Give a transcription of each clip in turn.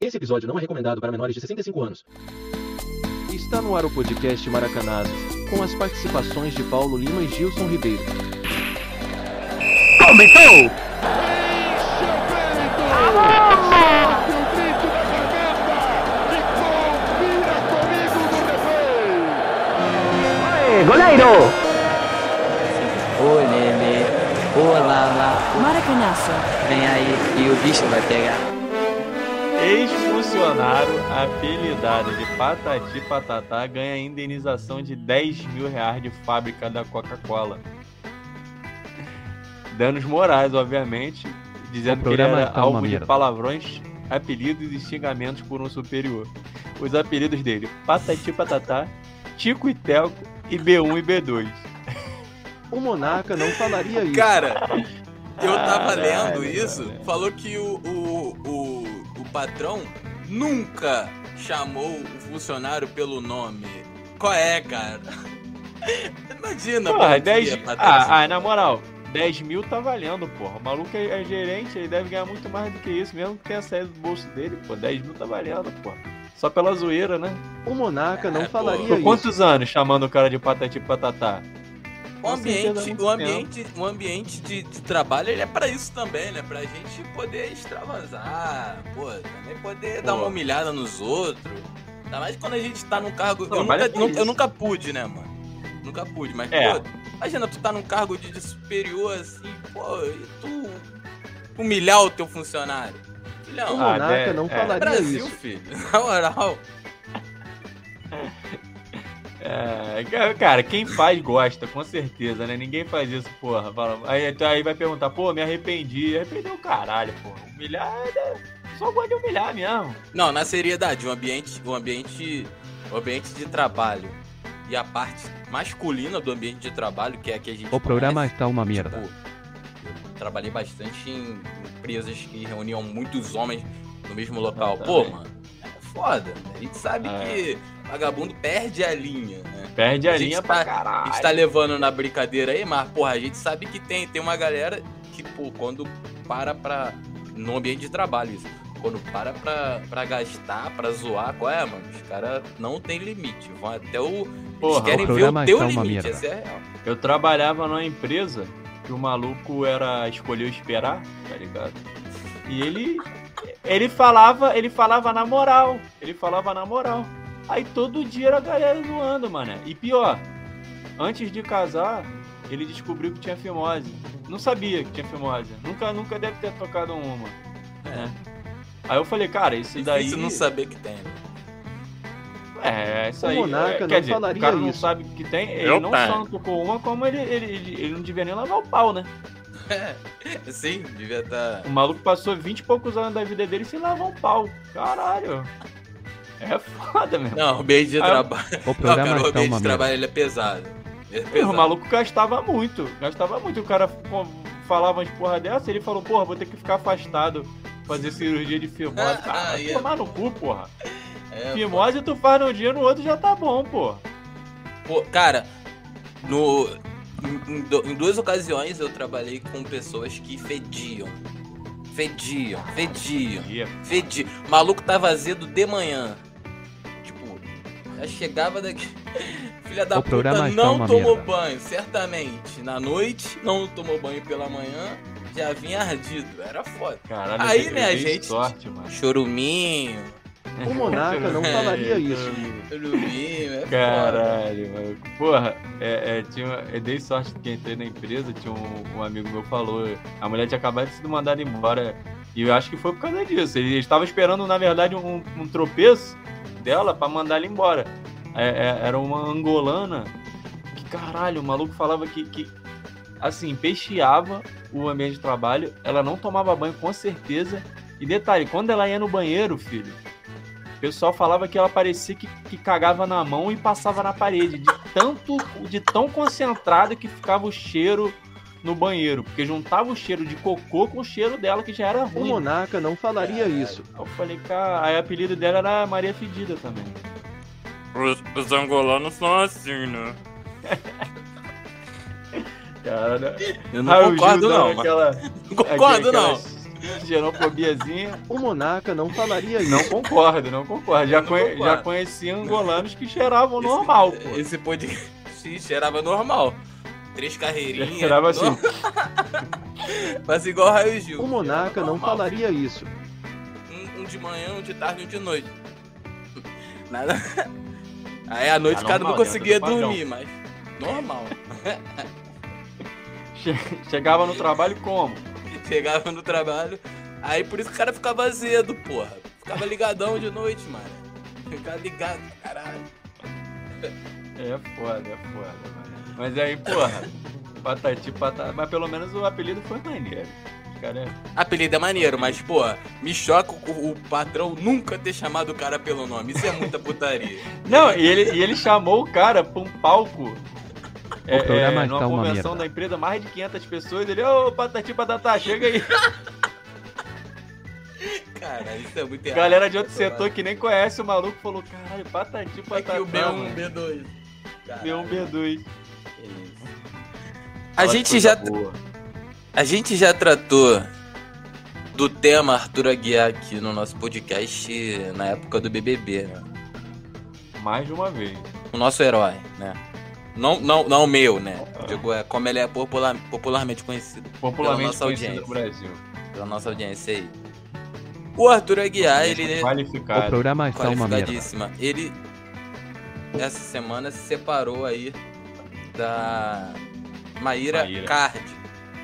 Esse episódio não é recomendado para menores de 65 anos. Está no ar o podcast Maracanazo, com as participações de Paulo Lima e Gilson Ribeiro. Começou! Goleiro! Ô Lele, ô Lala, vem aí e o bicho vai pegar. Ex-funcionário apelidado de Patati Patatá ganha indenização de 10 mil reais de fábrica da Coca-Cola. Danos morais, obviamente, dizendo que ele era tá alvo de palavrões, apelidos e xingamentos por um superior. Os apelidos dele, Patati Patatá, Tico e Telco e B1 e B2. O Monarca não falaria isso. Cara, eu tava Caralho, lendo isso, cara. falou que o, o, o patrão nunca chamou o funcionário pelo nome. Qual é, cara? Imagina, Porra, bom 10... dia, patrão. ah, ah, na moral, 10 mil tá valendo, porra. O maluco é, é gerente, ele deve ganhar muito mais do que isso, mesmo que tenha saído do bolso dele, pô. 10 mil tá valendo, porra. Só pela zoeira, né? O Monarca não É, pô. falaria Por isso. quantos anos chamando o cara de patati patatá? O ambiente, o ambiente, o ambiente de, de trabalho ele é pra isso também, né? Pra gente poder extravasar, pô, também poder dar Pô. uma humilhada nos outros. Ainda mais quando a gente tá num cargo. Não, eu, nunca, é eu nunca pude, né, mano? Nunca pude, mas, É. pô, imagina tu tá num cargo de, de superior assim, pô, e tu humilhar o teu funcionário. O Filhão, Ah, Monarca é, não é. falaria Brasil, isso. filho. Na moral. É, ca- cara, quem faz gosta, com certeza, né? Ninguém faz isso, porra. Fala- Aí, aí vai perguntar, pô, me arrependi. Arrependeu o caralho, porra. Humilhar, é- só gosta de humilhar mesmo. Não, na seriedade, o ambiente, o ambiente, o ambiente de trabalho e a parte masculina do ambiente de trabalho, que é a que a gente O programa conhece, está uma merda. tipo, eu trabalhei bastante em empresas que reuniam muitos homens no mesmo local. Pô, mano, é foda. A gente sabe É. que vagabundo perde a linha, né? Perde a, A linha tá- pra A caralho. gente tá levando na brincadeira aí, mas, porra, a gente sabe que tem, tem uma galera que, pô, quando para pra. No ambiente de trabalho, isso. Quando para pra, pra gastar, pra zoar, qual é, mano? Os caras não tem limite. Vão até o. Porra, eles querem o ver o teu está uma limite. Essa é a real. Eu trabalhava numa empresa que o maluco era escolheu esperar, tá ligado? E ele ele falava, ele falava na moral, ele falava na moral. Aí todo dia era a galera zoando, mano. E pior, antes de casar, ele descobriu que tinha fimose. Não sabia que tinha fimose. Nunca, nunca deve ter tocado uma. né? Aí eu falei, cara, isso daí. Difícil não saber que tem. né? É, isso O aí. Monarca é, não quer dizer, falaria o cara não isso. sabe que tem. Ele Eu não tenho. só não tocou uma, como ele, ele, ele, ele não devia nem lavar o pau, né? Sim, devia tá- estar. O maluco passou 20 e poucos anos da vida dele sem lavar um pau. Caralho. É foda, mesmo. Não, o ambiente de eu- trabalho. O Não, programa cara, o está ambiente uma de trabalho ele é pesado. Ele é pesado. o maluco gastava muito. Gastava muito. O cara pô, falava umas porra dessa, ele falou, porra, vou ter que ficar afastado. Fazer cirurgia de fimose. Aí vai é- tomar no cu, porra. É, Fimose tu faz num dia, no outro já tá bom, porra. Pô, cara, no, em, em du- em duas ocasiões eu trabalhei com pessoas que fediam. Fediam, fediam, fediam. O maluco tava azedo de manhã. Já chegava daqui. Filha da O puta não tomou merda. banho, certamente. Na noite, não tomou banho pela manhã, já vinha ardido. Era foda. Caralho, Aí, eu né, a gente- sorte, mano. Choruminho, O Monarca não falaria isso. choruminho, é foda. Caralho, mano. Porra, é, é, tinha, eu dei sorte que entrei na empresa, tinha um, um amigo meu falou, a mulher tinha acabado de ser mandada embora. E eu acho que foi por causa disso. Ele estava esperando, na verdade, um, um tropeço dela pra mandar ela embora. É, é, era uma angolana que, caralho, o maluco falava que, que, assim, peixeava o ambiente de trabalho, ela não tomava banho com certeza. E detalhe, quando ela ia no banheiro, filho, o pessoal falava que ela parecia que, que cagava na mão e passava na parede, de tanto, de tão concentrado que ficava o cheiro no banheiro, porque juntava o cheiro de cocô com o cheiro dela que já era O ruim. Monarca não falaria isso. Aí eu falei, cara, aí o apelido dela era Maria Fedida também. Os, os angolanos são assim, né? Cara, Eu não o concordo, não. Aquela, Não concordo, não. aquelas- Xenofobiazinha. O Monarca não falaria isso. Não concordo, não concordo. Já, Não conhe- concordo. já conheci angolanos que cheiravam normal, pô. Esse podcast sim, cheirava normal. Três carreirinhas. Cheirava assim. Faz igual o Raio Gil. O Monarca não falaria isso. Um, um de manhã, um de tarde e um de noite. Nada. Aí à noite Tá o cara não normal, conseguia padrão. dormir, mas. Normal. Che- Chegava no trabalho como? Chegava no trabalho. Aí por isso que o cara ficava azedo, porra. Ficava ligadão de noite, mano. Ficava ligado, caralho. É foda, é foda, mano. Mas aí, porra, patati patata. Mas pelo menos o apelido foi maneiro. Cara é- Apelido é maneiro, mas, pô, me choca o, o patrão nunca ter chamado o cara pelo nome. Isso é muita putaria. Não, e ele, e ele chamou o cara pra um palco. É, programa é, está numa uma convenção da empresa, mais de 500 pessoas. Ele, ô, patati patata, chega aí. Cara, isso é muito errado. Galera de outro setor que nem conhece o maluco falou: caralho, patati É patata. que o B1, mano. B2. B1, B2. A gente já A gente já tratou do tema Arthur Aguiar aqui no nosso podcast na época do BBB, né? Mais de uma vez. O nosso herói, né? Não, não, não o meu, né? Digo, é como ele é popular, popularmente conhecido Popularmente nossa conhecido audiência. no Brasil. pela nossa audiência aí. O Arthur Aguiar, ele O Qualificado. programa está uma merda. Ele essa semana se separou aí da Maíra, Maíra. Card.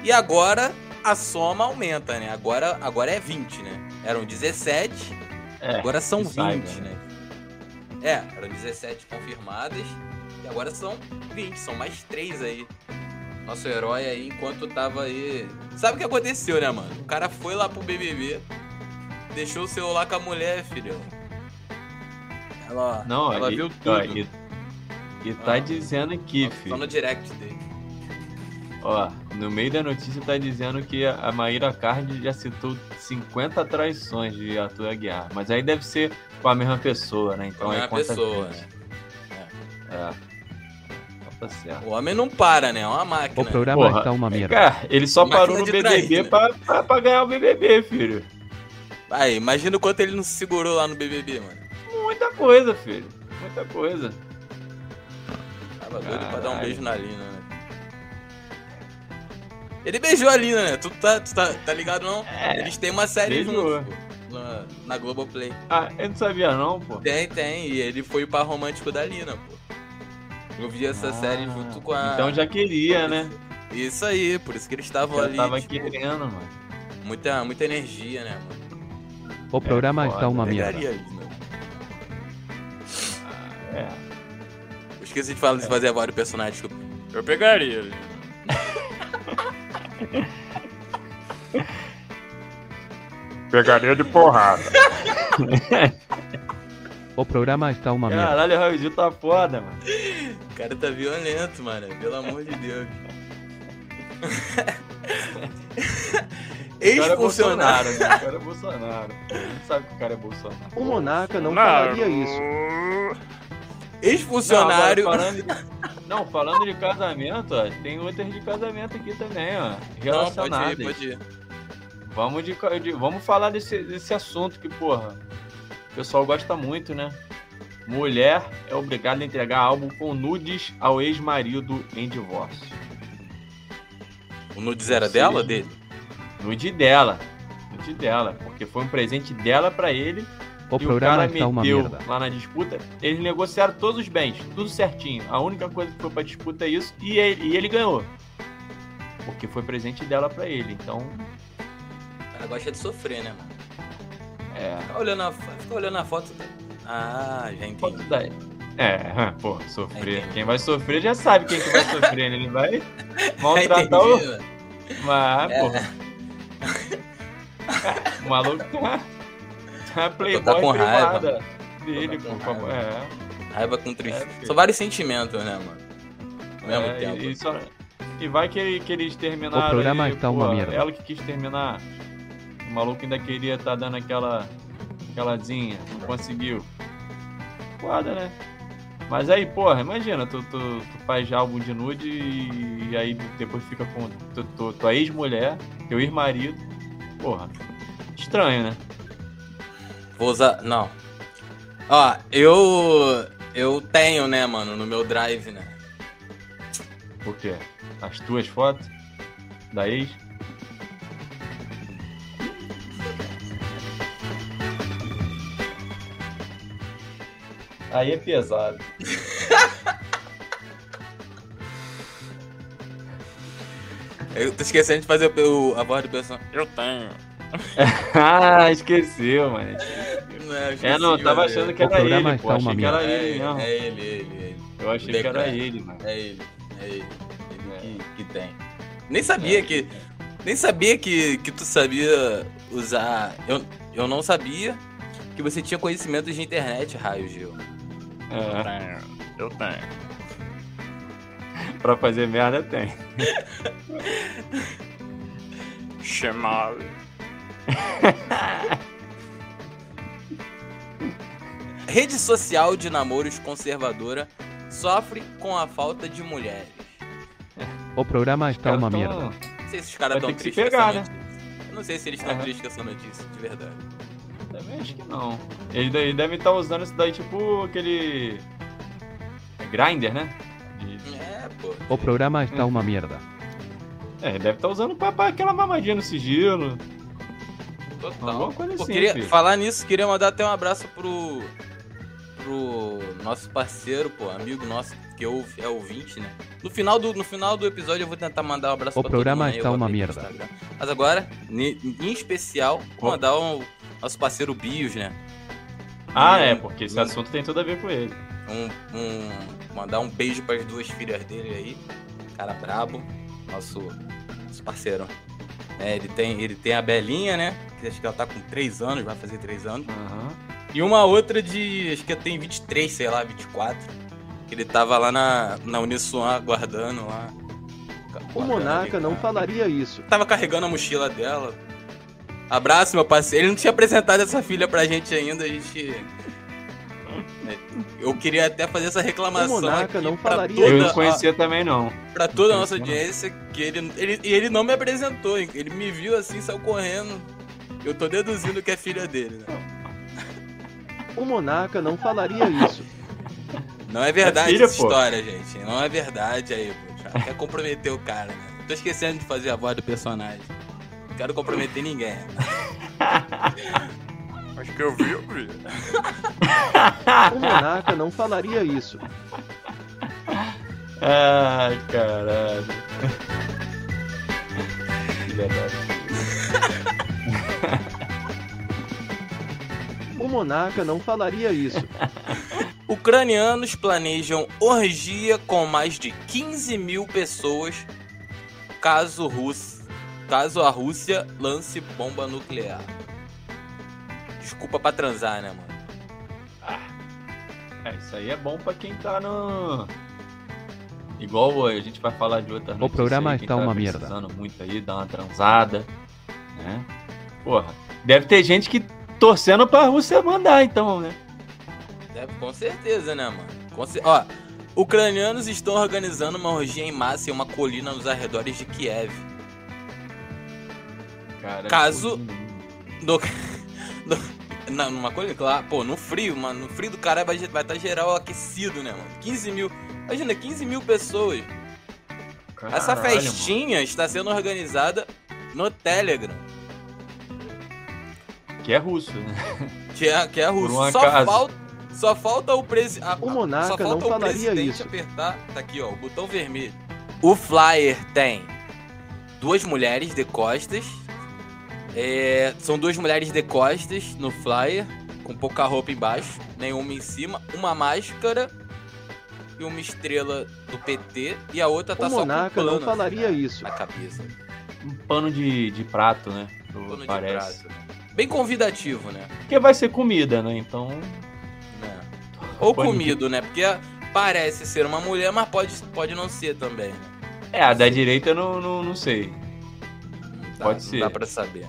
E agora a soma aumenta, né? Agora, agora é 20, né? Eram 17, É, agora são que 20, saiba, né? É, eram 17 confirmadas e agora são 20, são mais 3 aí. Nosso herói aí, enquanto tava aí. Sabe o que aconteceu, né, mano? O cara foi lá pro BBB, deixou o celular com a mulher, filho. Ela, Não, ela e, viu ó, tudo. e, e tá Ah. dizendo aqui, Só filho. no direct dele. Ó, no meio da notícia tá dizendo que a a Maíra Card já citou 50 traições de Arthur Aguiar. Mas aí deve ser com a mesma pessoa, né? Então Com a aí mesma conta pessoa, 20. né? É. Então tá certo. O homem não para, né? É uma máquina. O programa Porra, está uma merda. Cara, ele só Máquina parou no BBB trair, né? pra, pra, pra ganhar o BBB, filho. Aí, imagina o quanto ele não se segurou lá no BBB, mano. Muita coisa, filho. Muita coisa. Tava doido pra dar um Caralho. beijo na Lina, né? Ele beijou a Lina, né? Tu tá, tu tá, tá ligado não? É, Eles têm uma série beijou. juntos, pô, na, na Globoplay. Ah, eu não sabia não, pô. Tem, tem. E ele foi o par romântico da Lina, pô. Eu vi essa Ah, série junto com a. Então já queria, né? Isso aí, por isso que eles estavam ali. tava tipo, querendo, mano. muita, muita energia, né, mano? O programa É está uma merda. Pegaria a Lina. É. Eu esqueci de falar de fazer a voz do personagem, desculpa. Eu pegaria. Lina. Pegaria de porrada. O programa está uma merda. Caralho, o Raul Gil tá foda, mano. O cara tá violento, mano. Pelo amor de Deus. O cara é Ex-funcionário. Bolsonaro, né? O cara é Bolsonaro. A gente sabe que o cara é Bolsonaro. O Monarca não falaria isso. Ex-funcionário. Não, falando de... Não, falando de casamento, ó, tem outras de casamento aqui também, ó. Não, pode Relacionadas. ir, pode ir. Vamos, de, de- vamos falar desse, desse assunto que, porra, o pessoal gosta muito, né? Mulher é obrigada a entregar álbum com nudes ao ex-marido em divórcio. O nudes era Sim. dela ou dele? Nude dela. Nude dela. Porque foi um presente dela pra ele O e o programa cara está uma meteu merda. lá na disputa. Eles negociaram todos os bens, tudo certinho. A única coisa que foi pra disputa é isso e ele, e ele ganhou. Porque foi presente dela pra ele. Então, O cara gosta de sofrer, né, mano? é. Fica olhando a, fica olhando a foto. da- Ah, já entendi. dá? É, pô, sofrer. Entendi. Quem vai sofrer já sabe quem que vai sofrer, né? Ele vai maltratar o. Mas, É. porra. O maluco tá. Tá playboy Tá com raiva, privada dele, Tá pô. com a- raiva. É. Raiva com tristeza. É. São vários sentimentos, né, mano? Ao mesmo É, tempo. E, só- e vai que, que eles terminaram. O programa aí, uma pô, merda. Ela que quis terminar. O maluco ainda queria tá dando aquela. aquelazinha. Não conseguiu. Foda, né? Mas aí, porra, imagina, tu, tu, tu faz álbum de nude e, e aí depois fica com tu, tu- tua ex-mulher, teu ex-marido. porra, estranho, né? Vou usar. Não. Ó, eu. Eu tenho, né, mano, no meu drive, né? O quê? As tuas fotos? Da ex? Aí é pesado. Eu tô esquecendo de fazer o, a voz do pessoal. Eu tenho. ah, esqueceu, mano. Não, eu É, não, esqueci, tava achando que O era ele, pô. está Achei uma que era É, ele ele, mesmo. é ele, ele, ele. Eu achei que era ele, mano. É ele, é ele. Ele É. que, que tem. Nem sabia É. que. Nem sabia que, que tu sabia usar. Eu, eu não sabia que você tinha conhecimento de internet, Raio Gil. É, Eu tenho. pra fazer merda tem. Chamado. Rede social de namoros conservadora sofre com a falta de mulheres. O programa está uma tão- merda. Não sei se os caras Vai estão ter que se tristes com pegar, essa né? notícia. Eu não sei se eles estão Aham. tristes com essa notícia, de verdade. Também acho que não. Eles de- eles devem estar usando isso daí, tipo aquele. É Grinder, né? De- É, pô. O programa está uma merda. É, deve estar usando pra, pra aquela mamadinha no sigilo. Total. Pô, assim, queria, filho. falar nisso, queria mandar até um abraço pro. pro nosso parceiro, pô, amigo nosso, que ouve, é ouvinte, né? No final, do, no final do episódio eu vou tentar mandar um abraço O pra programa todo mundo aí, está eu uma merda. Instagram. Mas agora, em especial, vou mandar um nosso parceiro Bios, né? Ah, E é, um- porque esse um- assunto tem tudo a ver com ele. um, um- mandar um beijo para as duas filhas dele aí. Cara brabo, nosso, nosso parceiro. É, ele tem, ele tem a Belinha, né? Que acho que ela tá com 3 anos, vai fazer 3 anos. Aham. E uma outra de. Acho que ela tem 23, sei lá, 24. Que ele tava lá na, na Uniswan aguardando lá. O Monarca não falaria. falaria isso. Tava carregando a mochila dela. Abraço, meu parceiro. Ele não tinha apresentado essa filha pra gente ainda, a gente. Eu queria até fazer essa reclamação. O Monarca aqui não pra falaria toda Eu isso. não conhecia também, não. Pra toda a nossa audiência, que ele, ele, e ele não me apresentou, ele me viu assim, saiu correndo. Eu tô deduzindo que é filha dele, né? O Monarca não falaria isso. Não é verdade É filha, essa pô. história, gente. Não é verdade aí, pô. Quer comprometer o cara, né? Tô esquecendo de fazer a voz do personagem. Não quero comprometer ninguém. Acho que eu vi, eu vi. O Monarca não falaria isso. Ai, caralho. Filha da- O Monarca não falaria isso. Ucranianos planejam orgia com mais de 15 mil pessoas caso, Rússia, caso a Rússia lance bomba nuclear. Desculpa pra transar, né, mano? É, isso aí é bom pra quem tá no. Igual a gente vai falar de outras notícias programa aí, está tá uma merda. muito aí, dar uma transada, né? Porra, deve ter gente que torcendo pra Rússia mandar, então, né? Deve, com certeza, né, mano? Com cer- Ó, ucranianos estão organizando uma orgia em massa em uma colina nos arredores de Kiev. Cara, Caso- No, no, na- numa colina, claro, pô, no frio, mano. No frio do caralho vai estar tá geral aquecido, né, mano? 15 mil. Imagina, 15 mil pessoas. Essa Caralho, festinha está sendo organizada no Telegram. mano. Que é russo, né? Que é, que é russo. Só falta, só falta o presidente. O monarca só falta não o falaria presidente isso. apertar. Tá aqui, ó, o botão vermelho. O flyer tem duas mulheres de costas. É, são duas mulheres de costas no flyer, com pouca roupa embaixo, nenhuma em cima, uma máscara e uma estrela do PT e a outra tá O só com um Monarca não plano, falaria assim, isso. na cabeça. Um pano de, de prato, né? Do- Pano de parece. prato, né? Bem convidativo, né? Porque vai ser comida, né? Então. Né? Ou Pode- comido, né? Porque parece ser uma mulher, mas pode, pode não ser também. Né? É, a da direita eu não, não, não sei. Dá- Pode Não ser. dá pra saber.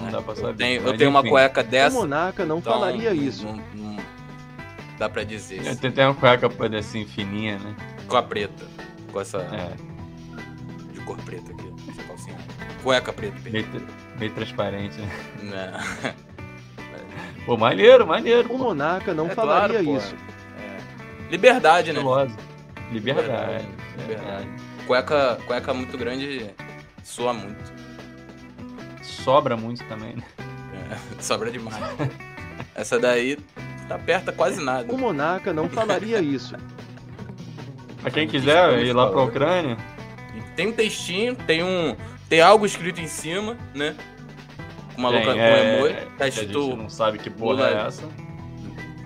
Não dá pra saber. Eu tenho, eu tenho uma cueca O dessa. Monarca não então falaria isso. Não, não dá pra dizer. Eu tenho até uma cueca assim, fininha, né? Com a preta. Com essa É. de cor preta aqui. Essa calcinha. Cueca preta. Deita, Meio transparente, né? Né? Pô, maneiro, maneiro. O Monarca não É falaria claro, isso. Liberdade, né? Liberdade. Liberdade. Liberdade. Cueca, cueca muito grande soa muito. Sobra muito também, né? É, sobra demais. Essa daí não aperta quase nada. O Monarca não falaria isso. Pra quem quiser ir lá pra Ucrânia, Tem um textinho, tem um. Tem algo escrito em cima, né? Uma tem, louca com é, emoji. que Tá a gente escrito. não sabe que porra é essa.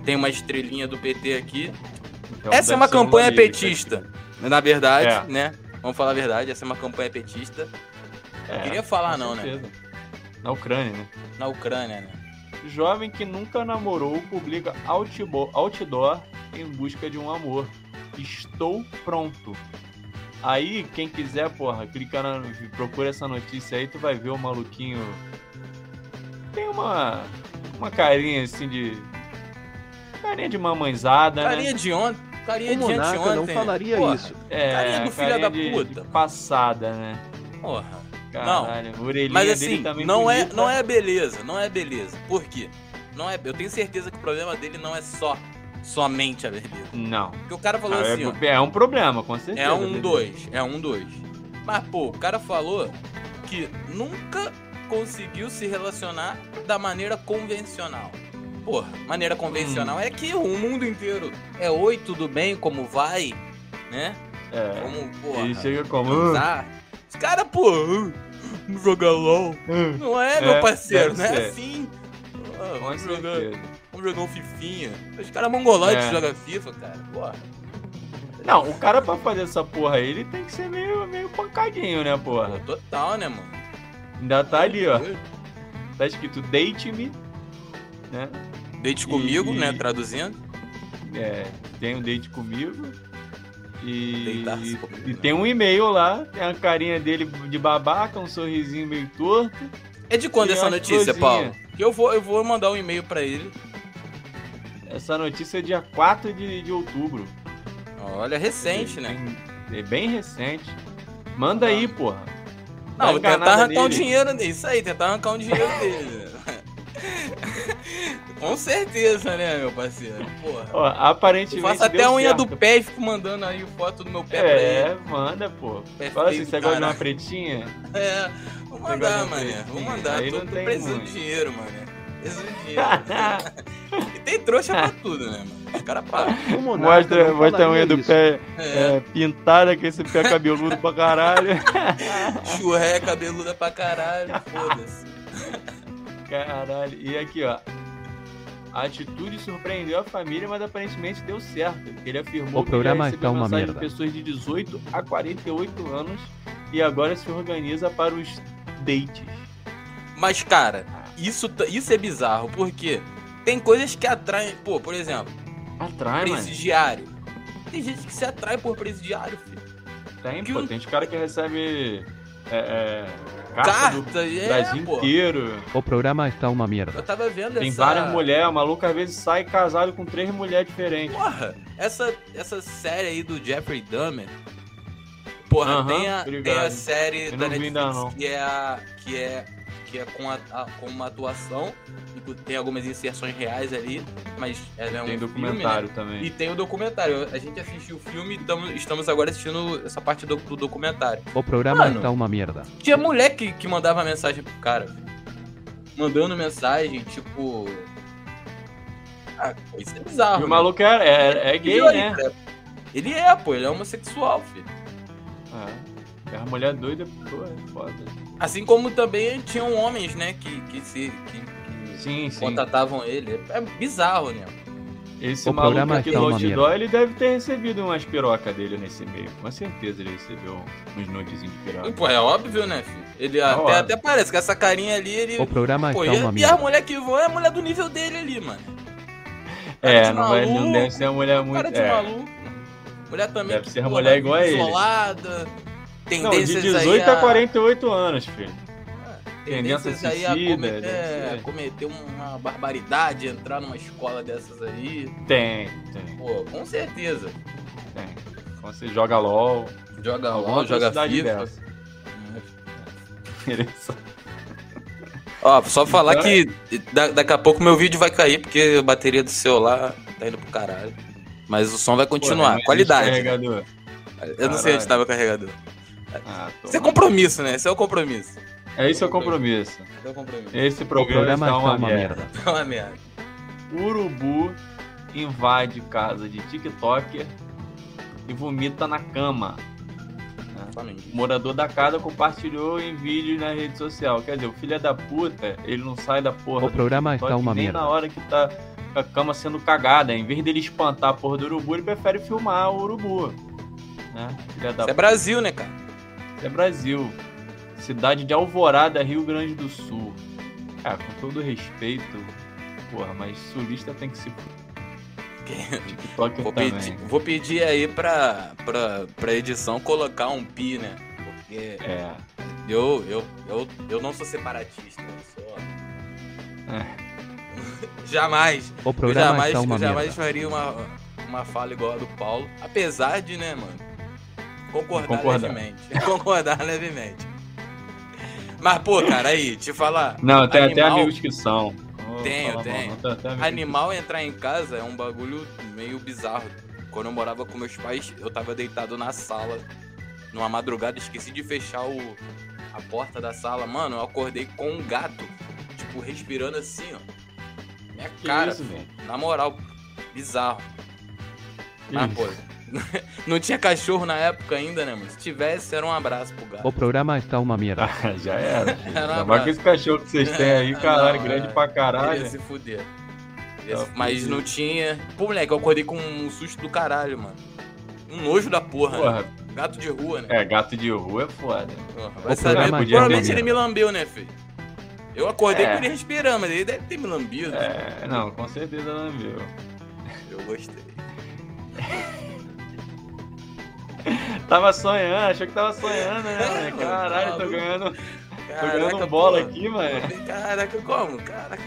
Tem uma estrelinha do PT aqui. Então essa é uma um campanha petista. Na verdade, É. né? Vamos falar a verdade, essa é uma campanha petista. É, Queria falar, não, né? Na Ucrânia, né? Na Ucrânia, né? Jovem que nunca namorou publica outdoor em busca de um amor. Estou pronto. Aí, quem quiser, porra, clica na. Procura essa notícia aí, tu vai ver o maluquinho. Tem uma. Uma carinha assim de. Carinha de mamãezada, Carinha né? de ontem. Carinha O de ontem. não falaria Porra, isso. É, carinha do filho carinha da de- puta. de passada, né? Porra. Caralho, orelhinha Mas assim, não é, não é beleza, não é beleza. Por quê? Não é, eu tenho certeza que o problema dele não é só somente a beleza. Não. Porque o cara falou Ah, assim, ó, é, é um problema, com certeza. é um dois, é um dois. Mas pô, o cara falou que nunca conseguiu se relacionar da maneira convencional. Porra, maneira convencional é que o mundo inteiro é oi, tudo bem, como vai, né? É. Como, porra, Ele chega como. transar. Os caras, pô, jogar LOL. Não é, meu É, parceiro, não é assim. Ah, vamos, jogar, vamos jogar um fifinha. Os caras mongoloides É. jogam FIFA, cara. Porra. Não, o cara pra fazer essa porra aí, ele tem que ser meio, meio pancadinho, né, Pô, porra? total, né, mano? Ainda tá ali, ó. Tá escrito date-me, né? Date comigo, E- né, traduzindo. É, tem um date comigo. E, e né? tem um e-mail lá, tem a carinha dele de babaca, um sorrisinho meio torto. É de quando essa notícia. Paulo? Que eu vou, eu vou mandar um e-mail pra ele. Essa notícia é dia 4 de, de outubro. Olha, recente, né? É bem recente. Manda aí, porra. Não, tentar arrancar um nele. dinheiro dele. Isso aí, tentar arrancar um dinheiro dele. Com certeza, né, meu parceiro? Porra. Ó, Eu aparentemente. faço até deu a unha certo. do pé e fico mandando aí foto do meu pé pra ele. É, manda, pô. Pé Fala assim, você gosta de uma pretinha? É, vou mandar, mané. Vou mandar. aí Tô, não tô tem muito. de dinheiro, mané. Preciso de dinheiro. e tem trouxa pra tudo, né, mano? Os caras pagam. Monarca Mostra, não mostra a unha do isso. pé É, é, pintada com esse pé cabeludo pra caralho. churré cabeluda pra caralho. Foda-se. Caralho. E aqui, ó. A atitude surpreendeu a família, mas aparentemente deu certo. Ele afirmou O programa que já recebeu uma mensagens merda. de pessoas de 18 a 48 anos e agora se organiza para os dates. Mas, cara, isso, isso é bizarro, porque tem coisas que atraem. Pô, por exemplo, Atrai, mano. presidiário. Tem gente que se atrai por presidiário, filho. Tem, que pô. o- Tem os caras que recebem é, é, carta do é, Brasil pô. inteiro. O programa está uma merda. Eu tava vendo Tem essa. várias mulheres. O maluco às vezes sai casado com três mulheres diferentes. Porra, essa, essa série aí do Jeffrey Dahmer. Porra, Aham, tem, a, tem a série Eu da não vi Netflix não. que é a. que é. Que é com, a, a- com uma atuação. tipo, Tem algumas inserções reais ali, mas ela é um Tem filme, documentário né? também. E tem o documentário. A gente assistiu o filme e tamo- estamos agora assistindo essa parte do, do documentário. O programa Mano. está uma merda. Tinha mulher que, que mandava mensagem pro cara. Mandando mensagem, tipo. Ah, isso é bizarro. E o maluco é, é, é gay, aí, né? cara? Ele é, pô, ele é homossexual, filho. É. A mulher doida, pô, é foda. Assim como também tinham homens, né, que, que se. que, que Sim, sim. contatavam ele. É bizarro, né? Esse O maluco aqui do uma outdoor, ele deve ter recebido umas pirocas dele nesse meio. Com certeza ele recebeu uns nudezinhos de piroca. Pô, é óbvio, né, filho? Ele É até, óbvio. até parece que essa carinha ali, ele. O programa Pô, está e, uma e a mulher que voa é a mulher do nível dele ali, mano. É, de não, vai, não maluco, deve ser uma mulher muito. Cara de é. maluco. Mulher também. Deve que, ser pô, mulher igual a ele. Isolada. Não, de Tendências 18 aí a 48 anos, filho. Tendências tendência aí a suicida, cometer, ser. cometer uma barbaridade, entrar numa escola dessas aí. Tem, tem, Pô, com certeza. tem. Então você joga LOL. Joga LOL, joga FIFA. Ó, só falar Então que da- daqui a pouco meu vídeo vai cair, porque a bateria do celular tá indo pro caralho. Mas o som vai continuar. Porra, mas Qualidade. Carregador. Eu não sei onde Caralho. tava o carregador. Ah, Isso é compromisso, né? Isso é o compromisso. É esse é o compromisso. Isso é o compromisso. Esse O programa, está está uma, uma merda. É uma merda. Urubu invade casa de TikToker e vomita na cama. O morador da casa compartilhou em vídeo na rede social. Quer dizer, o filho da puta, ele não sai da porra O programa está uma nem merda. na hora que tá com a cama sendo cagada. Em vez dele espantar a porra do urubu, ele prefere filmar o urubu. Né? Filha da Isso é Brasil, né, cara? É Brasil. Cidade de Alvorada, Rio Grande do Sul. Cara, com todo respeito, porra, mas sulista tem que se. TikToker Vou também. pedir, vou pedir aí pra, pra, pra edição colocar um pi, né? Porque É. eu, eu, eu, eu não sou separatista, eu sou. É. jamais. O Eu programa jamais, está uma eu jamais faria uma, uma fala igual a do Paulo. Apesar de, né, mano? Concordar, Concordar. levemente. concordar levemente. Mas, pô, cara, aí, te falar. Não, tem até Animal- amigos que são. Vou Tenho, tenho. até Animal entrar em casa é um bagulho meio bizarro. Quando eu morava com meus pais, eu tava deitado na sala. Numa madrugada, esqueci de fechar o, a porta da sala. Mano, eu acordei com um gato, tipo, respirando assim, ó. Minha Que cara, isso, na moral, bizarro. Mas, isso? pô, não tinha cachorro na época ainda, né, mano? Se tivesse, era um abraço pro gato. O programa está uma merda. Ah, já era. Era um abraço. com esse cachorro que vocês têm aí, caralho, Não, grande é. pra caralho. Queria se fuder. Queria Tá se- Mas não tinha. Pô, moleque, eu acordei com um susto do caralho, mano. Um nojo da porra. né? Porra, Gato de rua, né? é, gato de rua é foda. Porra, vai O saber. Provavelmente ele me lambeu, né, filho? Eu acordei É. com ele respirando, mas ele deve ter me lambido. É, não, com certeza viu. Eu gostei. Tava sonhando, achou que tava sonhando, né, É, mano, Caralho, tô ganhando, tô Caraca, ganhando bola porra. aqui, mano. Caraca, como? Caraca.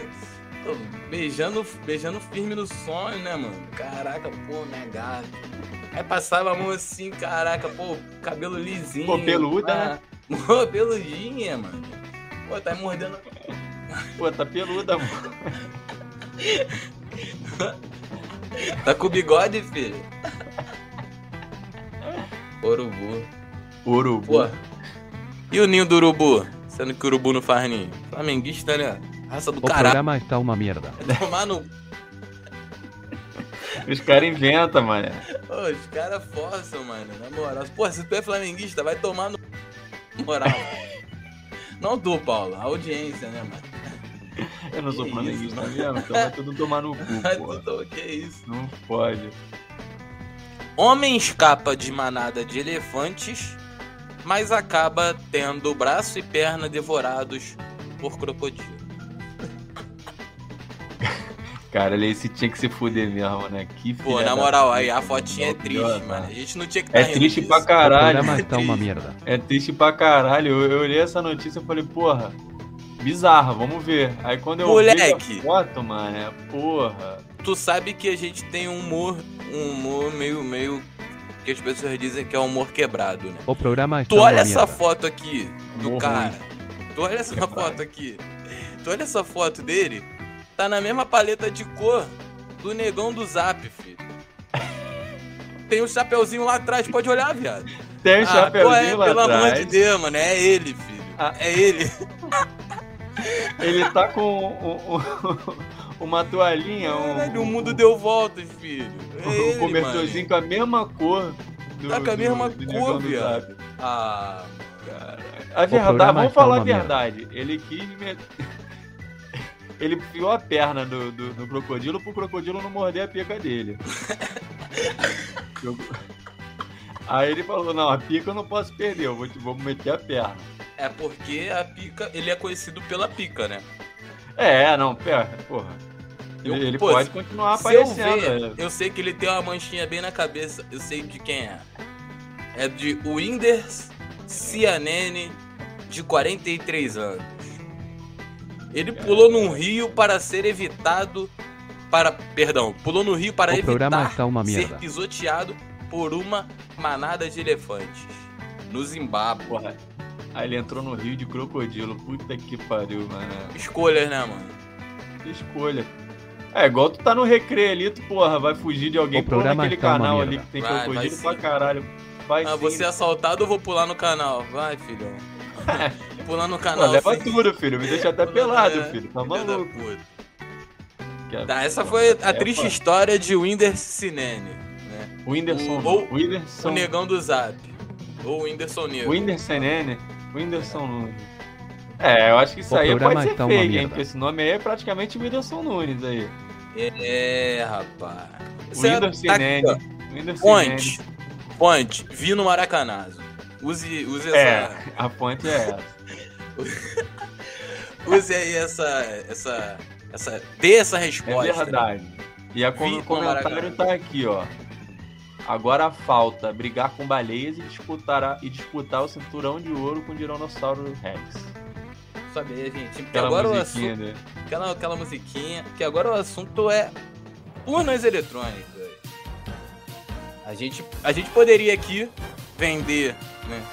Tô beijando, beijando firme no sonho, né, mano? Caraca, pô, minha gata. Aí passava a mão assim, caraca, pô, cabelo lisinho. Pô, peluda, né? ah, Pô, peludinha, mano. Pô, tá mordendo. Pô, tá peluda, mano. Tá com bigode, filho. Urubu. Urubu. Pô. E o ninho do urubu? Sendo que o urubu não faz ninho. Flamenguista, né? Raça do O caralho. programa está uma merda. Tomar no. Os caras inventam, mano. Ô, os caras forçam, mano. Na moral. Pô, se tu é flamenguista, vai tomar no. Moral. Não tu, Paulo. A audiência, né, mano? Eu não sou Que flamenguista isso, mesmo, então vai tudo tomar no cu, pô. que isso? Não pode. Homem escapa de manada de elefantes, mas acaba tendo braço e perna devorados por crocodilo. Cara, ele esse tinha que se fuder mesmo, né? Que Pô, na moral, aí a fotinha é triste, pior, mano. A tá. gente não tinha que É tá rindo triste pra caralho. está uma triste. merda. É triste pra caralho. Eu, eu olhei essa notícia e falei, porra, bizarra, vamos ver. Aí quando eu Moleque. vi a foto, mano, é, porra. Tu sabe que a gente tem um humor, um humor meio, meio que as pessoas dizem que é humor quebrado, né? O programa Tu olha essa foto aqui do Humor cara. ruim. Tu olha essa Quebrado. foto aqui. Tu olha essa foto dele, tá na mesma paleta de cor do negão do Zap, filho. Tem um chapeuzinho lá atrás, pode olhar, viado. Tem um Ah, chapeuzinho é? lá Pelo amor atrás. de Deus, mano. É ele, filho. Ah. É ele. Ele tá com um- um- uma toalhinha, um, Caralho, o mundo deu voltas, filho. É um ele, cobertorzinho com a mesma cor. Do, Tá com a mesma do cor, do viado. Zap. Ah, A verdade, vamos está falar a verdade. Ele quis. me- Ele enfiou a perna do, do, do crocodilo pro crocodilo não morder a pica dele. Eu- Aí ele falou: Não, a pica eu não posso perder, eu vou, vou meter a perna. é porque a pica, ele é conhecido pela pica, né? É, não, pera, porra. Eu- ele pô, pode continuar Se eu aparecendo. ver, eu sei que ele tem uma manchinha bem na cabeça. Eu sei de quem é. É de Winders Cianene, de 43 anos. Ele pulou num rio para ser evitado. Para. Perdão, pulou no rio para O evitar uma ser pisoteado por uma manada de elefantes. No Zimbábue. Porra. Aí ele entrou no rio de crocodilo. Puta que pariu, mano. Escolhas, né, mano? Que escolha. É, igual tu tá no recreio ali, tu, porra, vai fugir de alguém programa naquele uma canal merda. ali que tem Vai, crocodilo vai pra caralho. Vai Ah, sim. você é assaltado, eu vou pular no canal. Vai, filhão. pular no Pô, canal. leva sim. tudo, filho. Me deixa até Pula- pelado, é, filho. Tá filho da maluco. Tá, é- essa foi a é, triste pô. história de Whindersson Sinene, né? O Whindersson. O- ou- O Whindersson. O negão do Zap. Ou o Whindersson Negro. O Whindersson Nene. O Whindersson Nunes. É, eu acho que isso O aí pode ser fake, hein? Porque esse nome aí é praticamente o Whindersson Nunes aí. É, rapaz. Whindersson tá Ponte. Ponte. Vi no Maracanazo. Use, use essa. É, a fonte é essa. Use aí essa. essa. essa. Dê essa É resposta. verdade. E a Vi o comentário tá aqui, ó. Agora falta brigar com baleias e disputar, a- e disputar o cinturão de ouro com o Dinossauro Rex. Sabe aí, gente? Porque Aquela agora o assunto. né? Aquela, aquela musiquinha. Que agora o assunto é urnas eletrônicas. A gente, a gente poderia aqui vender né,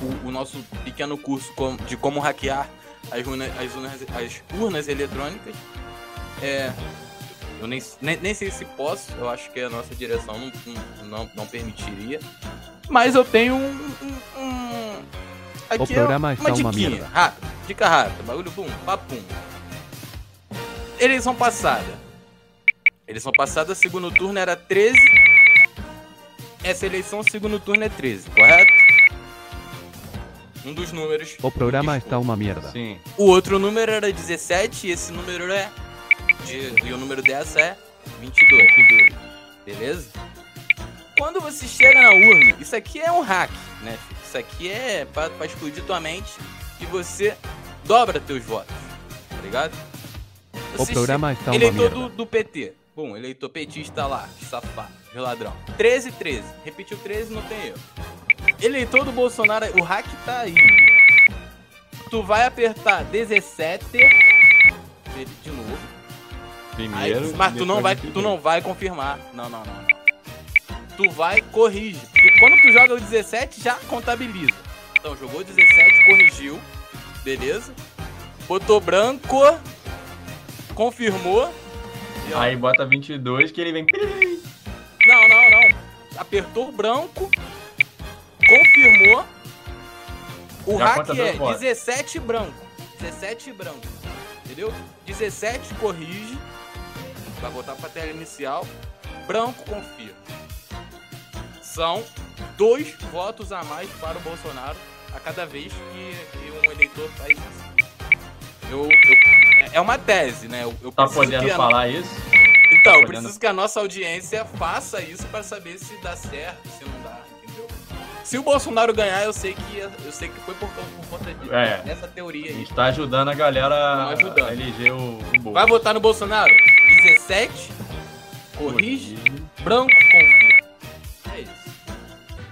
o, o nosso pequeno curso de como hackear as urnas, as urnas, as urnas eletrônicas. É, eu nem, nem, nem sei se posso, eu acho que a nossa direção não, não, não, não permitiria. Mas eu tenho um. um- um- O aqui é programa uma está uma diquinha, merda. rápido, dica rápida, bagulho bum, papum. Eleição passada. Eleição passada, segundo turno era 13. Essa eleição, segundo turno é 13, correto? Um dos números. O programa está uma merda. Sim. O outro número era 17 e esse número é. de- e o número dessa é 22. Beleza? Quando você chega na urna, isso aqui é um hack, né? filho? Isso aqui é pra, pra explodir tua mente e você dobra teus votos. Tá ligado? O Você programa está uma Eleitor do, do PT. Bom, eleitor petista lá, safado, de ladrão. 13, 13. Repetiu 13, não tem erro. Eleitor do Bolsonaro, o hack tá aí. Tu vai apertar 17. Ele de novo. Aí, Primeiro. mas tu não, vai, tu não vai confirmar. Não, não, não. Tu vai corrige. Porque quando tu joga o 17, já contabiliza. Então, jogou o 17, corrigiu. Beleza? Botou branco. Confirmou. ó, Aí bota 22 que ele vem. Não, não, não. Apertou o branco. Confirmou. O Já hack é dois votos. 17 branco. 17 branco. Entendeu? 17 corrige. Vai voltar pra tela inicial. Branco confirma. São dois votos a mais para o Bolsonaro a cada vez que, que um eleitor faz isso. Eu, eu- é uma tese, né? Eu, eu Tá podendo a- falar isso? então, eu podendo- preciso que a nossa audiência faça isso pra saber se dá certo, se não dá, entendeu? Se o Bolsonaro ganhar, eu sei que eu sei que foi por, por conta de, É. dessa teoria aí. gente tá ajudando a galera ajudando. a eleger o, o Bolsonaro. Vai votar no Bolsonaro? 17, corrige, branco, confia.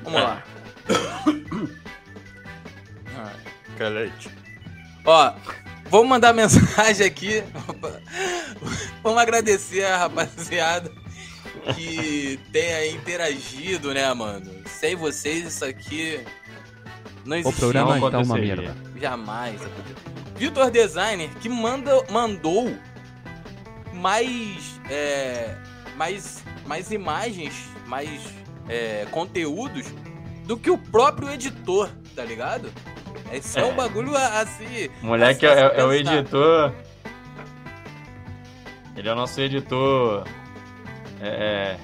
É. Vamos É. lá. Ah, calete. Ó, vamos mandar mensagem aqui. Vamos agradecer a rapaziada que tenha interagido, né, mano? Sem vocês, isso aqui não O existia. programa Não está uma aconteceria. merda. Jamais. Vitor Designer, que manda, mandou mais, é, mais, mais imagens, mais é, conteúdos do que o próprio editor, tá ligado? Esse é, um É. bagulho a- assim. Moleque a- a é, é o editor. Ele é o nosso editor. É, é,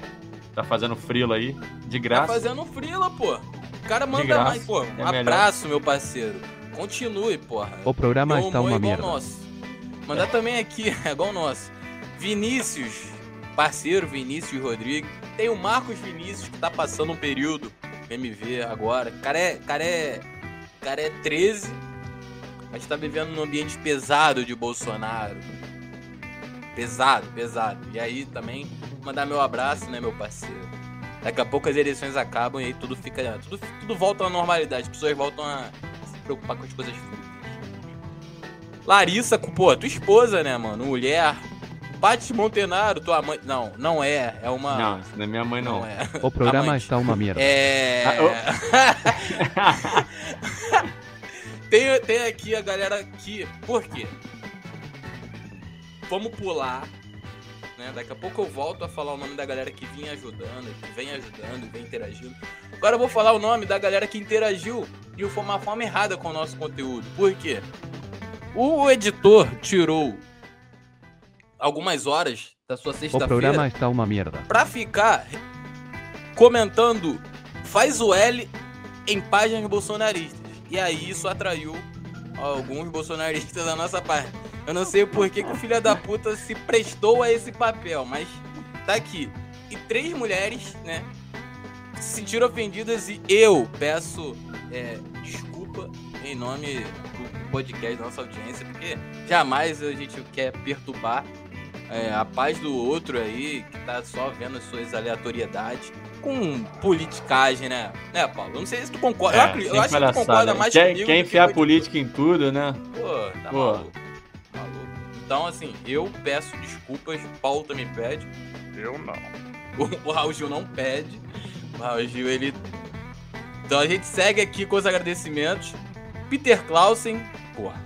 tá fazendo frila aí, de Tá graça. fazendo frila, pô. O cara manda mais, pô. Um é melhor. abraço, meu parceiro. Continue, porra. O programa Meu está é uma igual merda. nosso. Mandar também aqui, é igual o nosso. Vinícius, parceiro Vinícius Rodrigues. Tem o Marcos Vinícius que tá passando um período MV agora. Cara é, cara é, cara é 13, mas tá vivendo num ambiente pesado de Bolsonaro. Pesado, pesado. E aí também mandar meu abraço, né, meu parceiro. Daqui a pouco as eleições acabam e aí tudo fica, tudo, tudo volta à normalidade. As pessoas voltam a se preocupar com as coisas fúteis. Larissa, pô, tua esposa, né, mano? Mulher. Paty Montenaro, tua mãe. Não, não é. É uma. Não, isso não é minha mãe, não. não é. O programa Amante. está uma merda. É. Ah, tem, tem aqui a galera que. Por quê? Vamos pular. Né? Daqui a pouco eu volto a falar o nome da galera que vinha ajudando, que vem ajudando, vem interagindo. Agora eu vou falar o nome da galera que interagiu de uma forma errada com o nosso conteúdo. Por quê? O editor tirou algumas horas da sua O sexta-feira programa está uma merda. pra ficar comentando faz o L em páginas bolsonaristas. E aí isso atraiu alguns bolsonaristas da nossa parte. Eu não sei por que, que o filho da puta se prestou a esse papel, mas tá aqui. E três mulheres, né, se sentiram ofendidas e eu peço é, desculpa em nome do podcast da nossa audiência, porque jamais a gente quer perturbar é, a paz do outro aí, que tá só vendo as suas aleatoriedades, com politicagem, né? Né, Paulo? Eu não sei se tu concorda. eu, acredito- eu acho que tu concorda mais quer, comigo. quer enfiar que política em tudo, né? Pô, tá Pô. maluco. Maluco. Então, assim, eu peço desculpas, o Paulo também pede. Eu não. O, o Raul Gil não pede. O Raul Gil, ele. Então a gente segue aqui com os agradecimentos. Peter Clausen, porra.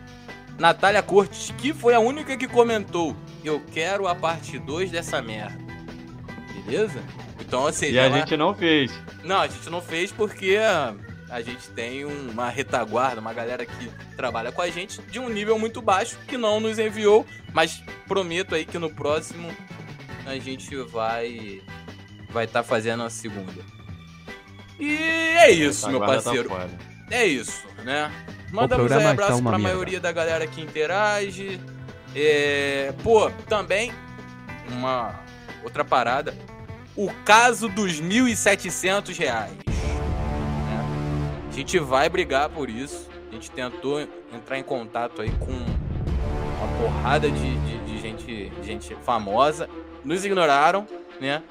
Natália Cortes, que foi a única que comentou. Eu quero a parte 2 dessa merda. Beleza? Então, assim, E a ela- gente não fez. não, a gente não fez porque a, a gente tem um- uma retaguarda, uma galera que trabalha com a gente de um nível muito baixo que não nos enviou, mas prometo aí que no próximo a gente vai vai estar fazendo a segunda. E é isso, meu tá parceiro. foda. É isso, né? Mandamos aí programa abraço uma pra merda. maioria da galera que interage. É, Pô, também uma outra parada. O caso dos 1.700 reais. né? A gente vai brigar por isso. A gente tentou entrar em contato aí com uma porrada de, de- de gente, de gente famosa. Nos ignoraram, né?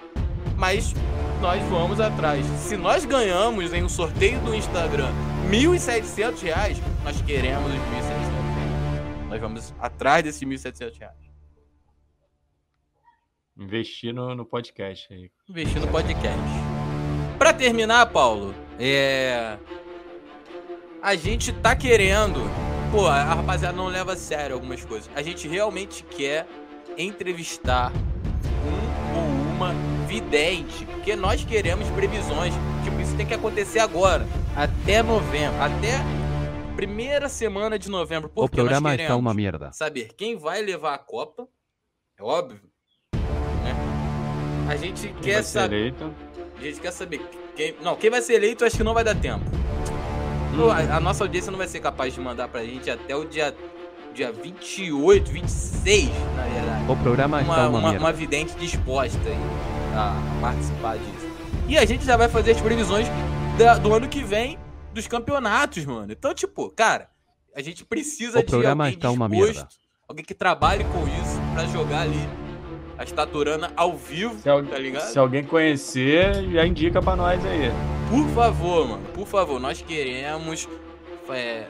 Mas nós vamos atrás. Se nós ganhamos em um sorteio do Instagram 1.700 reais, nós queremos os 1.700 reais. Nós vamos atrás desses 1.700 reais. Investir no, no podcast aí. Investir no podcast. Pra terminar, Paulo, é. A gente tá querendo. Pô, a rapaziada não leva a sério algumas coisas. A gente realmente quer entrevistar um ou uma vidente. Porque nós queremos previsões. Tipo, isso tem que acontecer agora. Até novembro. Até primeira semana de novembro. O Porque nós programa queremos está uma merda. saber quem vai levar a Copa. É óbvio. Né? A gente Quem quer saber. A gente quer saber quem. Não, quem vai ser eleito, acho que não vai dar tempo. Pô, A, a nossa audiência não vai ser capaz de mandar pra gente até o dia, dia 28, 26, na verdade. O programa está Uma, uma, uma, merda. uma vidente disposta aí a participar disso. E a gente já vai fazer as previsões da- do ano que vem dos campeonatos, mano. Então, tipo, cara, a gente precisa O de programa alguém está uma disposto, merda. alguém que trabalhe com isso pra jogar ali a estaturana ao vivo, Se, tá ligado? se alguém conhecer, já indica pra nós aí. Por favor, mano, por favor, nós queremos. é,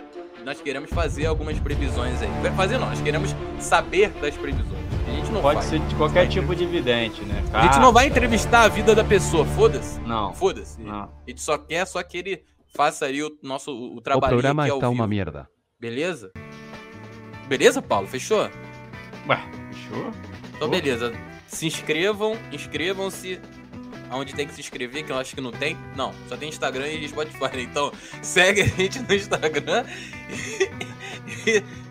nós queremos fazer algumas previsões aí. Fazer não, nós queremos saber das previsões. A gente não Pode faz. ser de qualquer tipo de vidente, né? A gente não vai entrevistar a vida da pessoa, foda-se. Não. Foda-se. A gente só quer só que ele faça aí o nosso o, o O trabalho programa está uma merda. Beleza? Beleza, Paulo? Fechou? Ué, fechou? Então, beleza. Se inscrevam, inscrevam-se aonde tem que se inscrever, que eu acho que não tem. Não, só tem Instagram e Spotify. né? Então, segue a gente no Instagram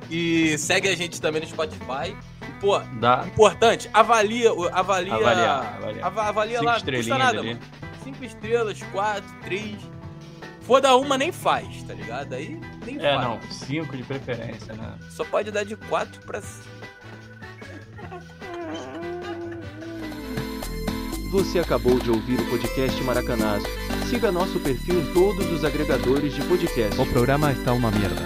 e, e segue a gente também no Spotify. E, pô, Dá. importante, avalia, o- avalia, Avaliar, avaliar. ava- avalia Cinco lá, não custa nada, ali. mano. Cinco estrelas, quatro, três. For dar uma, nem faz, tá ligado? Aí nem É, faz. não. Cinco de preferência, né? Só pode dar de quatro pra Você acabou de ouvir o podcast Maracanazo. Siga nosso perfil em todos os agregadores de podcast. O programa está uma merda.